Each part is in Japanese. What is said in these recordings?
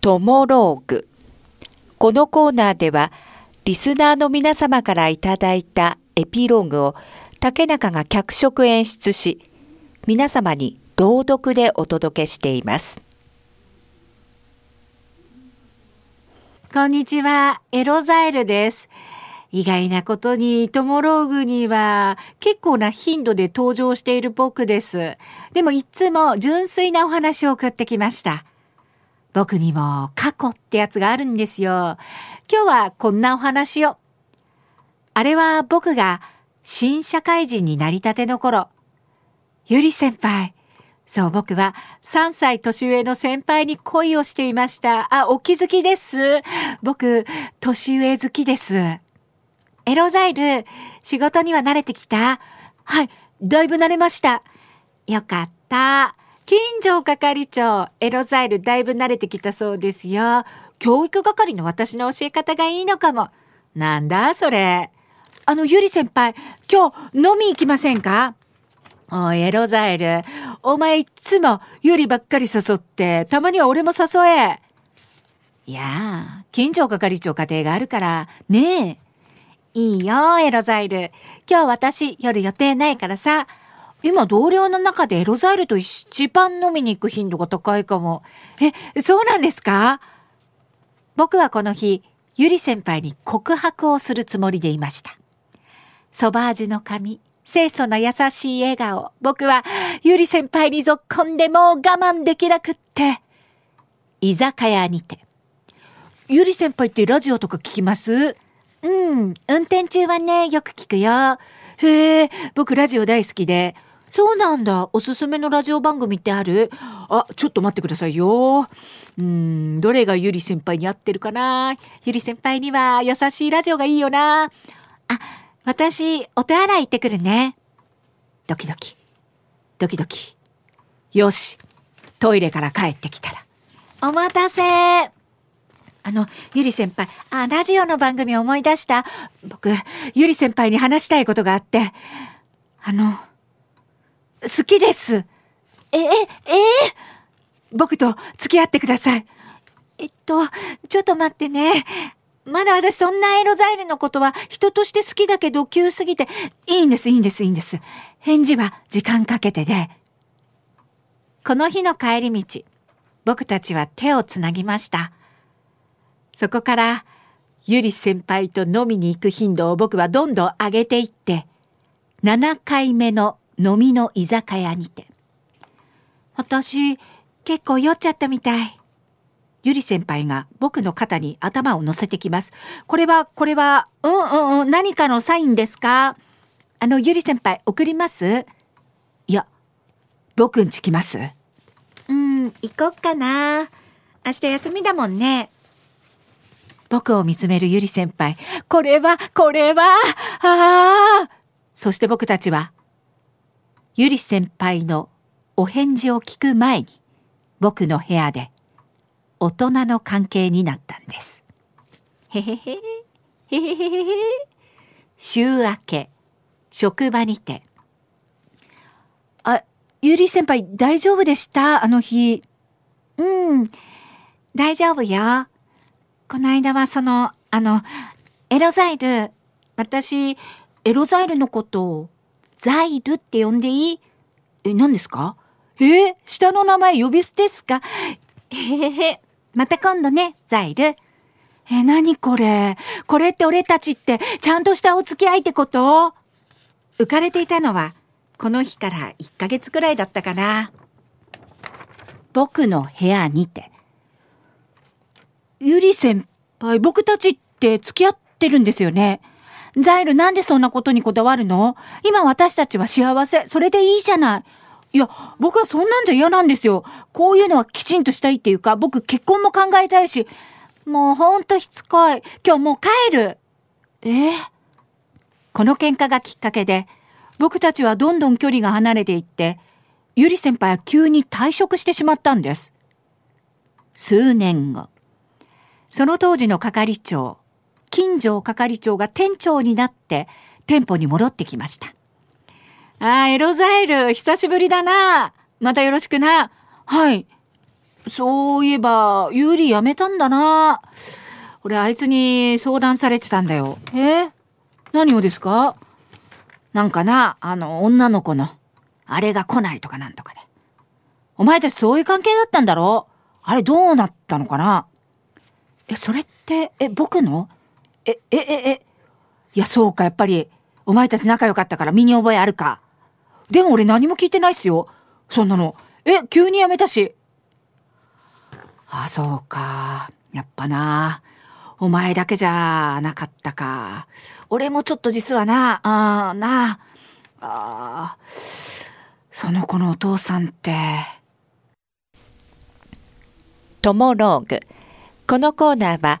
トモローグ。このコーナーでは、リスナーの皆様からいただいたエピローグを竹中が脚色演出し、皆様に朗読でお届けしています。こんにちは、エロザエルです。意外なことにトモローグには結構な頻度で登場している僕です。でもいつも純粋なお話を送ってきました。僕にも過去ってやつがあるんですよ。今日はこんなお話を。あれは僕が新社会人になりたての頃。ゆり先輩。そう僕は3歳年上の先輩に恋をしていました。あ、お気づきです。僕、年上好きです。エロザイル、仕事には慣れてきたはい、だいぶ慣れました。よかった。近所係長、エロザイルだいぶ慣れてきたそうですよ。教育係の私の教え方がいいのかも。なんだそれ。あの、ゆり先輩、今日飲み行きませんか？おい、エロザイル。お前いつもゆりばっかり誘って、たまには俺も誘え。いやあ、近所係長家庭があるから、ねえ。いいよ、エロザイル。今日私夜予定ないからさ。今同僚の中でエロザイルと一番飲みに行く頻度が高いかも。え、そうなんですか？僕はこの日、ゆり先輩に告白をするつもりでいました。ソバージュの髪、清楚な優しい笑顔。僕はゆり先輩にぞっこんでもう我慢できなくって。居酒屋にて。ゆり先輩ってラジオとか聞きます？うん、運転中はね、よく聞くよ。へえ、僕ラジオ大好きで。そうなんだ。おすすめのラジオ番組ってある？あ、ちょっと待ってくださいよ。うん、どれがゆり先輩に合ってるかな？ゆり先輩には優しいラジオがいいよな。あ、私、お手洗い行ってくるね。ドキドキ。ドキドキ。よし。トイレから帰ってきたら。お待たせ。あの、ゆり先輩、あ、ラジオの番組思い出した。僕、ゆり先輩に話したいことがあって。あの、好きです。え、え、え僕と付き合ってください。えっと、ちょっと待ってね。まだ私そんなエロザイルのことは人として好きだけど急すぎて、いいんです、いいんです、いいんです。返事は時間かけてで。この日の帰り道、僕たちは手をつなぎました。そこから、ゆり先輩と飲みに行く頻度を僕はどんどん上げていって、7回目の飲みの居酒屋にて。私、結構酔っちゃったみたい。ゆり先輩が僕の肩に頭を乗せてきます。これは、これは、うんうんうん、何かのサインですか？あの、ゆり先輩、送ります？いや、僕んち来ます？うん、行こっかな。明日休みだもんね。僕を見つめるゆり先輩。これは、これは、ああそして僕たちは、ゆり先輩のお返事を聞く前に、僕の部屋で、大人の関係になったんです。へへへ、へへへへへ。週明け、職場にて。あ、ゆり先輩大丈夫でした？あの日。うん、大丈夫よ。この間はその、あの、エロザイル、私、エロザイルのことを、ザイルって呼んでいい？え、何ですか？えー、下の名前呼び捨てっすか？へへへ、また今度ね、ザイル。え、何これ？これって俺たちって、ちゃんとしたお付き合いってこと？浮かれていたのは、この日から1ヶ月くらいだったかな。僕の部屋にて、ゆり先輩、僕たちって付き合ってるんですよね？ザイルなんでそんなことにこだわるの？今私たちは幸せ。それでいいじゃない。いや、僕はそんなんじゃ嫌なんですよ。こういうのはきちんとしたいっていうか、僕結婚も考えたいし。もうほんとしつこい。今日もう帰る。え、この喧嘩がきっかけで、僕たちはどんどん距離が離れていって、ゆり先輩は急に退職してしまったんです。数年後。その当時の係長、金城係長が店長になって店舗に戻ってきました。ああ、エロザイル、久しぶりだな。またよろしくな。はい。そういえば、ユーリ辞めたんだな。俺、あいつに相談されてたんだよ。え？何をですか？なんかな、あの、女の子の、あれが来ないとかなんとかで。お前たちそういう関係だったんだろ？あれどうなったのかな？え、それって、え、僕の？え、え、え、え、いや、そうか、やっぱり、お前たち仲良かったから身に覚えあるか。でも俺何も聞いてないっすよ。そんなの。え、急に辞めたし。あ、そうか。やっぱな。お前だけじゃなかったか。俺もちょっと実はな、あなああ、その子のお父さんって。トモローグ。このコーナーは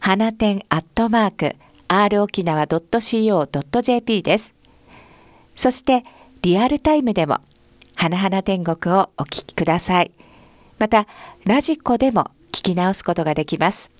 花店アットマーク r 沖縄 .co.jp です。そしてリアルタイムでも花々天国をお聞きください。またラジコでも聞き直すことができます。